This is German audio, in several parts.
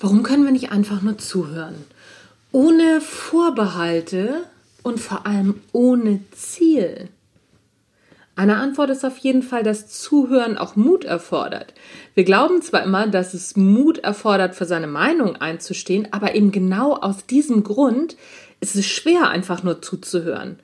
Warum können wir nicht einfach nur zuhören? Ohne Vorbehalte und vor allem ohne Ziel. Eine Antwort ist auf jeden Fall, dass Zuhören auch Mut erfordert. Wir glauben zwar immer, dass es Mut erfordert, für seine Meinung einzustehen, aber eben genau aus diesem Grund ist es schwer, einfach nur zuzuhören,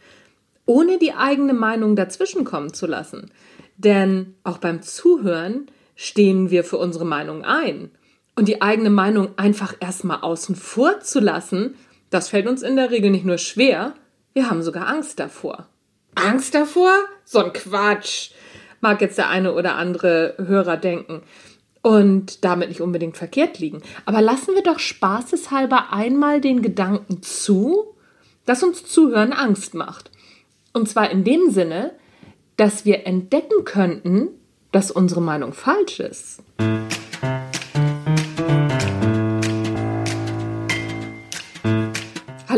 ohne die eigene Meinung dazwischenkommen zu lassen. Denn auch beim Zuhören stehen wir für unsere Meinung ein. Und die eigene Meinung einfach erstmal außen vor zu lassen, das fällt uns in der Regel nicht nur schwer, wir haben sogar Angst davor. Angst davor? So ein Quatsch, mag jetzt der eine oder andere Hörer denken. Und damit nicht unbedingt verkehrt liegen. Aber lassen wir doch spaßeshalber einmal den Gedanken zu, dass uns Zuhören Angst macht. Und zwar in dem Sinne, dass wir entdecken könnten, dass unsere Meinung falsch ist.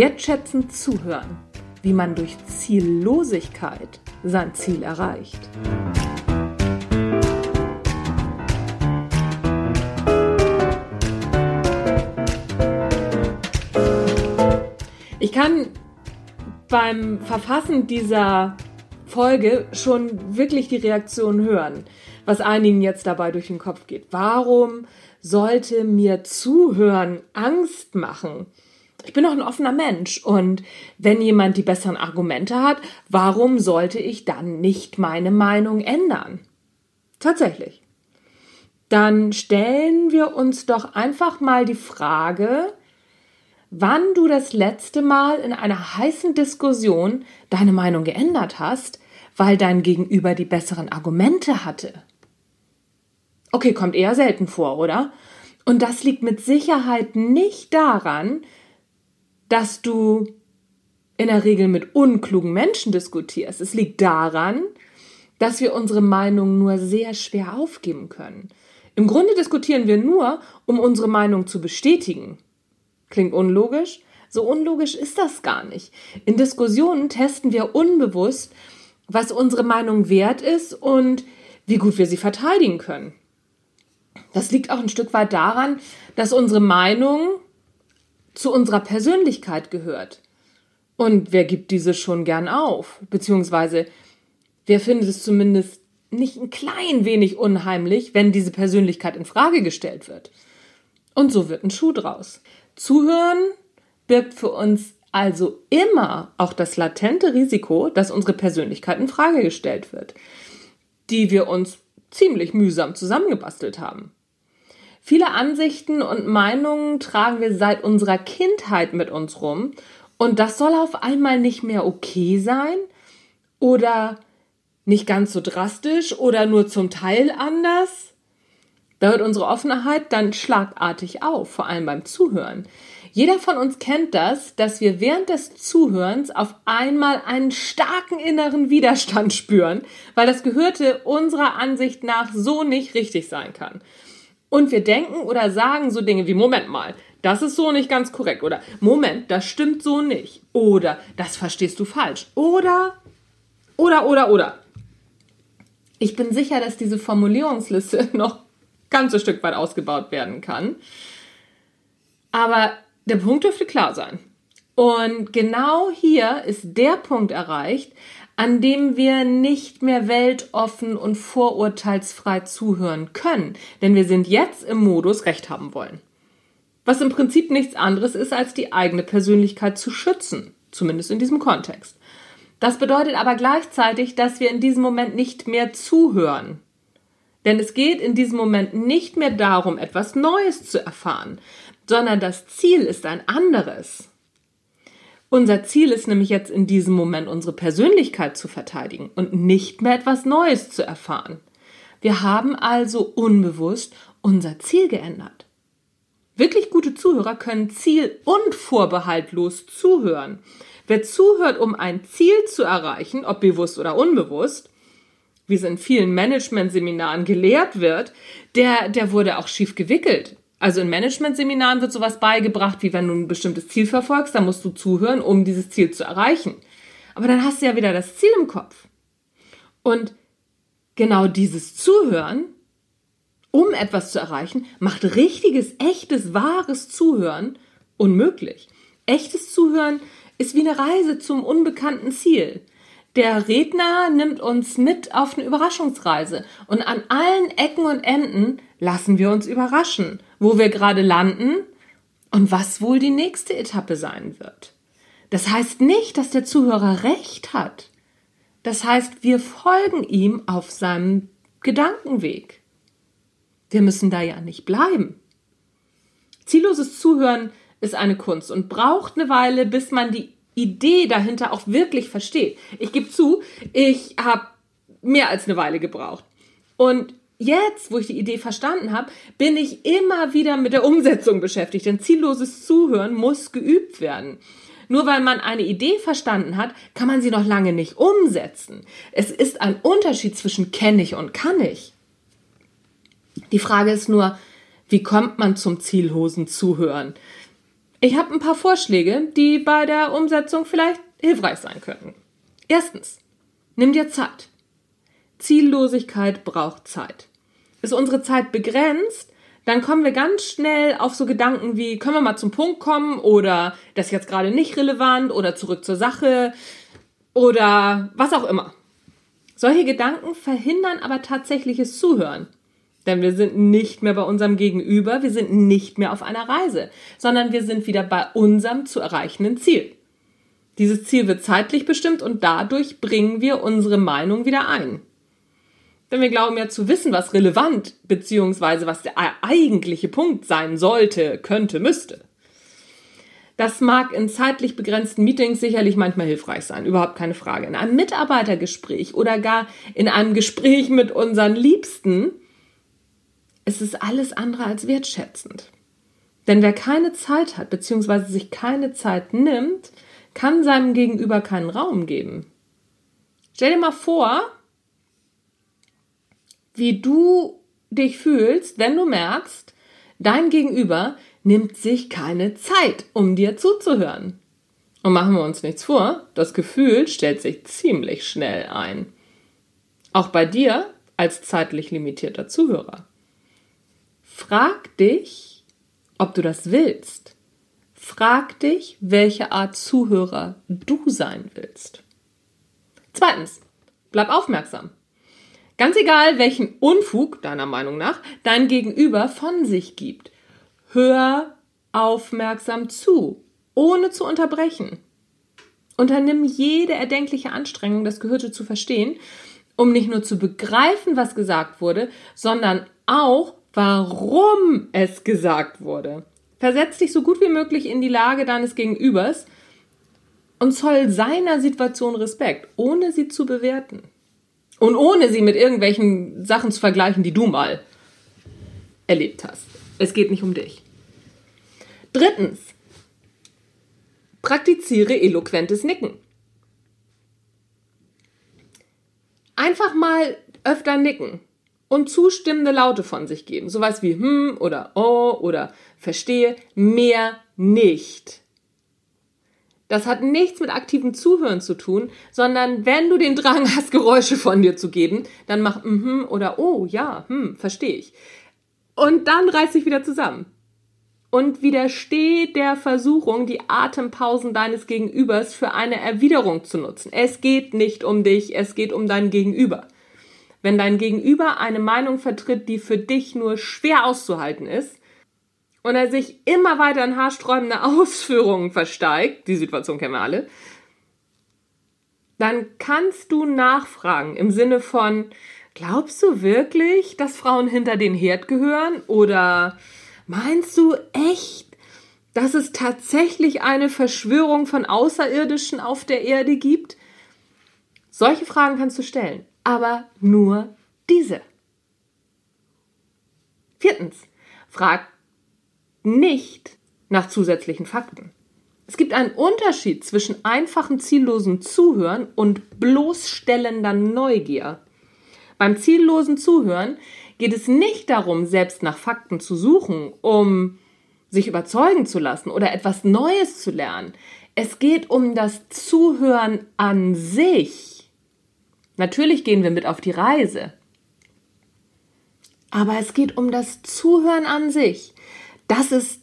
Wertschätzend zuhören, wie man durch Ziellosigkeit sein Ziel erreicht. Ich kann beim Verfassen dieser Folge schon wirklich die Reaktion hören, was einigen jetzt dabei durch den Kopf geht. Warum sollte mir Zuhören Angst machen? Ich bin doch ein offener Mensch und wenn jemand die besseren Argumente hat, warum sollte ich dann nicht meine Meinung ändern? Tatsächlich. Dann stellen wir uns doch einfach mal die Frage, wann du das letzte Mal in einer heißen Diskussion deine Meinung geändert hast, weil dein Gegenüber die besseren Argumente hatte. Okay, kommt eher selten vor, oder? Und das liegt mit Sicherheit nicht daran, dass du in der Regel mit unklugen Menschen diskutierst. Es liegt daran, dass wir unsere Meinung nur sehr schwer aufgeben können. Im Grunde diskutieren wir nur, um unsere Meinung zu bestätigen. Klingt unlogisch? So unlogisch ist das gar nicht. In Diskussionen testen wir unbewusst, was unsere Meinung wert ist und wie gut wir sie verteidigen können. Das liegt auch ein Stück weit daran, dass unsere Meinung zu unserer Persönlichkeit gehört. Und wer gibt diese schon gern auf? Beziehungsweise, wer findet es zumindest nicht ein klein wenig unheimlich, wenn diese Persönlichkeit in Frage gestellt wird? Und so wird ein Schuh draus. Zuhören birgt für uns also immer auch das latente Risiko, dass unsere Persönlichkeit in Frage gestellt wird, die wir uns ziemlich mühsam zusammengebastelt haben. Viele Ansichten und Meinungen tragen wir seit unserer Kindheit mit uns rum und das soll auf einmal nicht mehr okay sein oder nicht ganz so drastisch oder nur zum Teil anders. Da hört unsere Offenheit dann schlagartig auf, vor allem beim Zuhören. Jeder von uns kennt das, dass wir während des Zuhörens auf einmal einen starken inneren Widerstand spüren, weil das Gehörte unserer Ansicht nach so nicht richtig sein kann. Und wir denken oder sagen so Dinge wie, Moment mal, das ist so nicht ganz korrekt. Oder Moment, das stimmt so nicht. Oder das verstehst du falsch. Oder, oder, oder, oder. Ich bin sicher, dass diese Formulierungsliste noch ganz ein Stück weit ausgebaut werden kann. Aber der Punkt dürfte klar sein. Und genau hier ist der Punkt erreicht, an dem wir nicht mehr weltoffen und vorurteilsfrei zuhören können, denn wir sind jetzt im Modus Recht haben wollen. Was im Prinzip nichts anderes ist, als die eigene Persönlichkeit zu schützen, zumindest in diesem Kontext. Das bedeutet aber gleichzeitig, dass wir in diesem Moment nicht mehr zuhören. Denn es geht in diesem Moment nicht mehr darum, etwas Neues zu erfahren, sondern das Ziel ist ein anderes. Unser Ziel ist nämlich jetzt in diesem Moment unsere Persönlichkeit zu verteidigen und nicht mehr etwas Neues zu erfahren. Wir haben also unbewusst unser Ziel geändert. Wirklich gute Zuhörer können ziel- und vorbehaltlos zuhören. Wer zuhört, um ein Ziel zu erreichen, ob bewusst oder unbewusst, wie es in vielen Management-Seminaren gelehrt wird, der, der wurde auch schief gewickelt. Also in Management-Seminaren wird sowas beigebracht, wie wenn du ein bestimmtes Ziel verfolgst, dann musst du zuhören, um dieses Ziel zu erreichen. Aber dann hast du ja wieder das Ziel im Kopf. Und genau dieses Zuhören, um etwas zu erreichen, macht richtiges, echtes, wahres Zuhören unmöglich. Echtes Zuhören ist wie eine Reise zum unbekannten Ziel. Der Redner nimmt uns mit auf eine Überraschungsreise und an allen Ecken und Enden lassen wir uns überraschen, wo wir gerade landen und was wohl die nächste Etappe sein wird. Das heißt nicht, dass der Zuhörer recht hat. Das heißt, wir folgen ihm auf seinem Gedankenweg. Wir müssen da ja nicht bleiben. Zielloses Zuhören ist eine Kunst und braucht eine Weile, bis man die Idee dahinter auch wirklich versteht. Ich gebe zu, ich habe mehr als eine Weile gebraucht. Und jetzt, wo ich die Idee verstanden habe, bin ich immer wieder mit der Umsetzung beschäftigt. Denn zielloses Zuhören muss geübt werden. Nur weil man eine Idee verstanden hat, kann man sie noch lange nicht umsetzen. Es ist ein Unterschied zwischen kenne ich und kann ich. Die Frage ist nur, wie kommt man zum ziellosen Zuhören? Ich habe ein paar Vorschläge, die bei der Umsetzung vielleicht hilfreich sein könnten. Erstens, nimm dir Zeit. Ziellosigkeit braucht Zeit. Ist unsere Zeit begrenzt, dann kommen wir ganz schnell auf so Gedanken wie, können wir mal zum Punkt kommen oder das ist jetzt gerade nicht relevant oder zurück zur Sache oder was auch immer. Solche Gedanken verhindern aber tatsächliches Zuhören. Denn wir sind nicht mehr bei unserem Gegenüber, wir sind nicht mehr auf einer Reise, sondern wir sind wieder bei unserem zu erreichenden Ziel. Dieses Ziel wird zeitlich bestimmt und dadurch bringen wir unsere Meinung wieder ein. Denn wir glauben ja zu wissen, was relevant bzw. was der eigentliche Punkt sein sollte, könnte, müsste. Das mag in zeitlich begrenzten Meetings sicherlich manchmal hilfreich sein, überhaupt keine Frage. In einem Mitarbeitergespräch oder gar in einem Gespräch mit unseren Liebsten ist es alles andere als wertschätzend. Denn wer keine Zeit hat bzw. sich keine Zeit nimmt, kann seinem Gegenüber keinen Raum geben. Stell dir mal vor, wie du dich fühlst, wenn du merkst, dein Gegenüber nimmt sich keine Zeit, um dir zuzuhören. Und machen wir uns nichts vor, das Gefühl stellt sich ziemlich schnell ein. Auch bei dir als zeitlich limitierter Zuhörer. Frag dich, ob du das willst. Frag dich, welche Art Zuhörer du sein willst. Zweitens, bleib aufmerksam. Ganz egal, welchen Unfug, deiner Meinung nach, dein Gegenüber von sich gibt. Hör aufmerksam zu, ohne zu unterbrechen. Unternimm jede erdenkliche Anstrengung, das Gehörte zu verstehen, um nicht nur zu begreifen, was gesagt wurde, sondern auch, warum es gesagt wurde. Versetz dich so gut wie möglich in die Lage deines Gegenübers und zoll seiner Situation Respekt, ohne sie zu bewerten. Und ohne sie mit irgendwelchen Sachen zu vergleichen, die du mal erlebt hast. Es geht nicht um dich. Drittens, praktiziere eloquentes Nicken. Einfach mal öfter nicken und zustimmende Laute von sich geben. Sowas wie hm oder oh oder verstehe, mehr nicht. Das hat nichts mit aktivem Zuhören zu tun, sondern wenn du den Drang hast, Geräusche von dir zu geben, dann mach mhm oder oh ja, hm, verstehe ich. Und dann reiß dich wieder zusammen. Und widersteh der Versuchung, die Atempausen deines Gegenübers für eine Erwiderung zu nutzen. Es geht nicht um dich, es geht um dein Gegenüber. Wenn dein Gegenüber eine Meinung vertritt, die für dich nur schwer auszuhalten ist, und er sich immer weiter in haarsträubende Ausführungen versteigt, die Situation kennen wir alle, dann kannst du nachfragen im Sinne von, glaubst du wirklich, dass Frauen hinter den Herd gehören? Oder meinst du echt, dass es tatsächlich eine Verschwörung von Außerirdischen auf der Erde gibt? Solche Fragen kannst du stellen, aber nur diese. Viertens, frag nicht nach zusätzlichen Fakten. Es gibt einen Unterschied zwischen einfachem ziellosen Zuhören und bloßstellender Neugier. Beim ziellosen Zuhören geht es nicht darum, selbst nach Fakten zu suchen, um sich überzeugen zu lassen oder etwas Neues zu lernen. Es geht um das Zuhören an sich. Natürlich gehen wir mit auf die Reise. Aber es geht um das Zuhören an sich. Das ist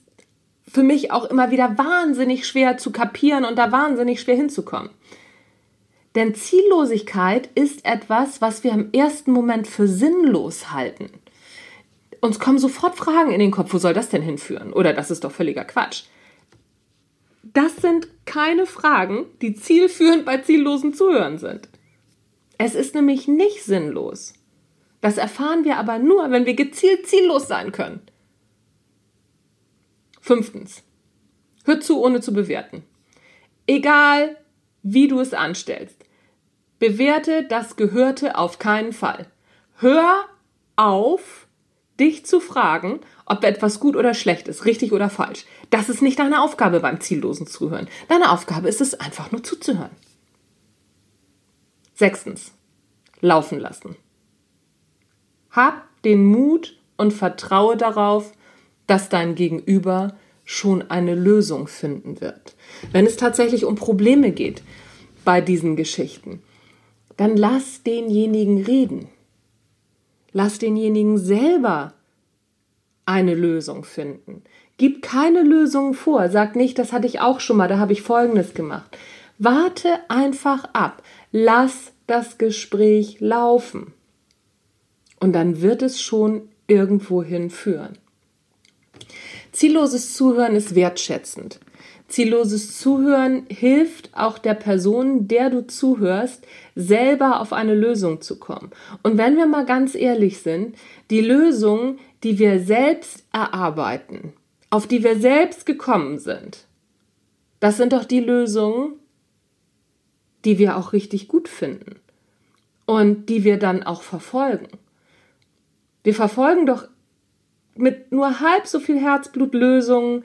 für mich auch immer wieder wahnsinnig schwer zu kapieren und da wahnsinnig schwer hinzukommen. Denn Ziellosigkeit ist etwas, was wir im ersten Moment für sinnlos halten. Uns kommen sofort Fragen in den Kopf, wo soll das denn hinführen? Oder das ist doch völliger Quatsch. Das sind keine Fragen, die zielführend bei ziellosen Zuhören sind. Es ist nämlich nicht sinnlos. Das erfahren wir aber nur, wenn wir gezielt ziellos sein können. Fünftens. Hör zu, ohne zu bewerten. Egal, wie du es anstellst. Bewerte das Gehörte auf keinen Fall. Hör auf, dich zu fragen, ob etwas gut oder schlecht ist, richtig oder falsch. Das ist nicht deine Aufgabe beim ziellosen Zuhören. Deine Aufgabe ist es einfach nur zuzuhören. Sechstens. Laufen lassen. Hab den Mut und vertraue darauf, dass dein Gegenüber schon eine Lösung finden wird. Wenn es tatsächlich um Probleme geht bei diesen Geschichten, dann lass denjenigen reden. Lass denjenigen selber eine Lösung finden. Gib keine Lösung vor. Sag nicht, das hatte ich auch schon mal, da habe ich Folgendes gemacht. Warte einfach ab. Lass das Gespräch laufen. Und dann wird es schon irgendwohin führen. Zielloses Zuhören ist wertschätzend. Zielloses Zuhören hilft auch der Person, der du zuhörst, selber auf eine Lösung zu kommen. Und wenn wir mal ganz ehrlich sind, die Lösung, die wir selbst erarbeiten, auf die wir selbst gekommen sind, das sind doch die Lösungen, die wir auch richtig gut finden und die wir dann auch verfolgen. Wir verfolgen doch mit nur halb so viel Herzblut Lösungen,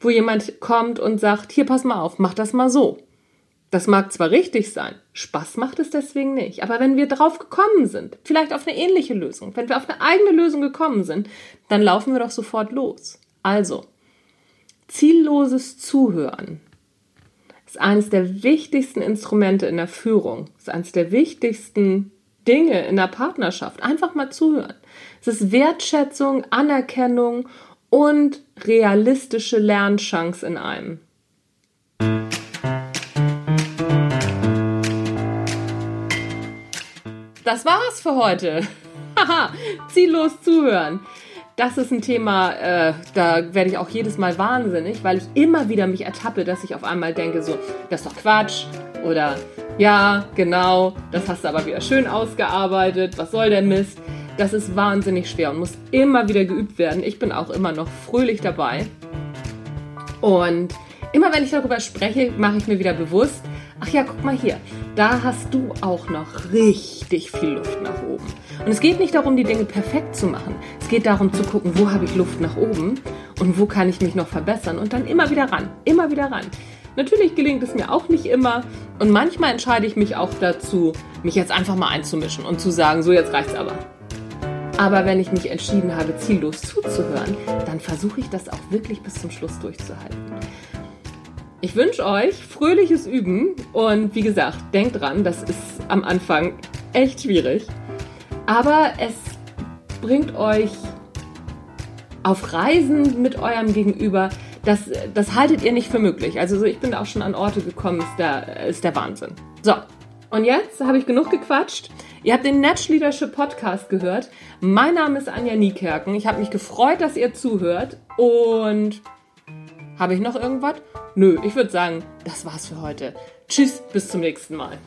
wo jemand kommt und sagt, hier pass mal auf, mach das mal so. Das mag zwar richtig sein, Spaß macht es deswegen nicht, aber wenn wir drauf gekommen sind, vielleicht auf eine ähnliche Lösung, wenn wir auf eine eigene Lösung gekommen sind, dann laufen wir doch sofort los. Also, zielloses Zuhören ist eines der wichtigsten Instrumente in der Führung, ist eines der wichtigsten Dinge in der Partnerschaft. Einfach mal zuhören. Es ist Wertschätzung, Anerkennung und realistische Lernchance in einem. Das war's für heute. Haha, ziellos zuhören. Das ist ein Thema, äh, da werde ich auch jedes Mal wahnsinnig, weil ich immer wieder mich ertappe, dass ich auf einmal denke, so, das ist doch Quatsch oder ja, genau, das hast du aber wieder schön ausgearbeitet, was soll der Mist? Das ist wahnsinnig schwer und muss immer wieder geübt werden. Ich bin auch immer noch fröhlich dabei. Und immer wenn ich darüber spreche, mache ich mir wieder bewusst, ach ja, guck mal hier, da hast du auch noch richtig viel Luft nach oben. Und es geht nicht darum, die Dinge perfekt zu machen. Es geht darum zu gucken, wo habe ich Luft nach oben und wo kann ich mich noch verbessern und dann immer wieder ran, immer wieder ran. Natürlich gelingt es mir auch nicht immer und manchmal entscheide ich mich auch dazu, mich jetzt einfach mal einzumischen und zu sagen, so jetzt reicht's aber. Aber wenn ich mich entschieden habe, ziellos zuzuhören, dann versuche ich das auch wirklich bis zum Schluss durchzuhalten. Ich wünsche euch fröhliches Üben und wie gesagt, denkt dran, das ist am Anfang echt schwierig, aber es bringt euch auf Reisen mit eurem Gegenüber. Das, das haltet ihr nicht für möglich. Also ich bin da auch schon an Orte gekommen, ist der, ist der Wahnsinn. So, und jetzt habe ich genug gequatscht. Ihr habt den Natch Leadership Podcast gehört. Mein Name ist Anja Niekerken. Ich habe mich gefreut, dass ihr zuhört. Und habe ich noch irgendwas? Nö, ich würde sagen, das war's für heute. Tschüss, bis zum nächsten Mal.